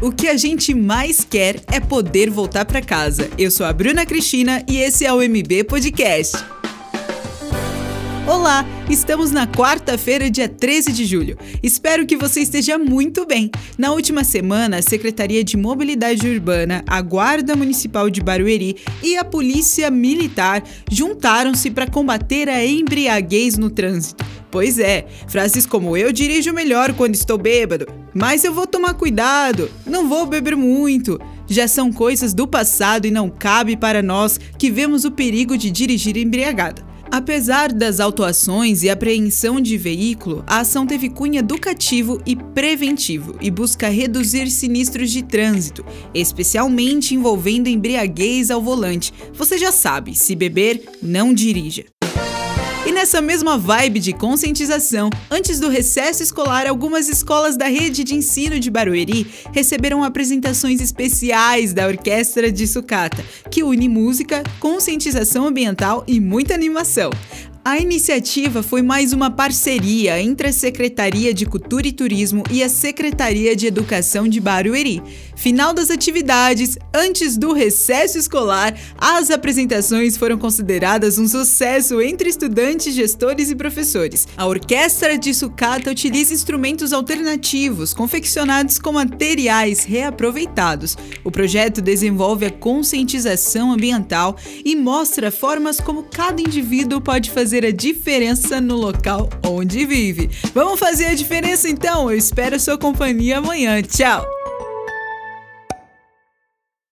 O que a gente mais quer é poder voltar para casa. Eu sou a Bruna Cristina e esse é o MB Podcast. Olá, estamos na quarta-feira, dia 13 de julho. Espero que você esteja muito bem. Na última semana, a Secretaria de Mobilidade Urbana, a Guarda Municipal de Barueri e a Polícia Militar juntaram-se para combater a embriaguez no trânsito. Pois é, frases como eu dirijo melhor quando estou bêbado, mas eu vou tomar cuidado, não vou beber muito. Já são coisas do passado e não cabe para nós que vemos o perigo de dirigir embriagado. Apesar das autuações e apreensão de veículo, a ação teve cunho educativo e preventivo e busca reduzir sinistros de trânsito, especialmente envolvendo embriaguez ao volante. Você já sabe, se beber, não dirija. E nessa mesma vibe de conscientização, antes do recesso escolar, algumas escolas da rede de ensino de Barueri receberam apresentações especiais da Orquestra de Sucata, que une música, conscientização ambiental e muita animação. A iniciativa foi mais uma parceria entre a Secretaria de Cultura e Turismo e a Secretaria de Educação de Barueri. Final das atividades, antes do recesso escolar, as apresentações foram consideradas um sucesso entre estudantes, gestores e professores. A Orquestra de Sucata utiliza instrumentos alternativos confeccionados com materiais reaproveitados. O projeto desenvolve a conscientização ambiental e mostra formas como cada indivíduo pode fazer fazer a diferença no local onde vive. Vamos fazer a diferença então? Eu espero a sua companhia amanhã. Tchau!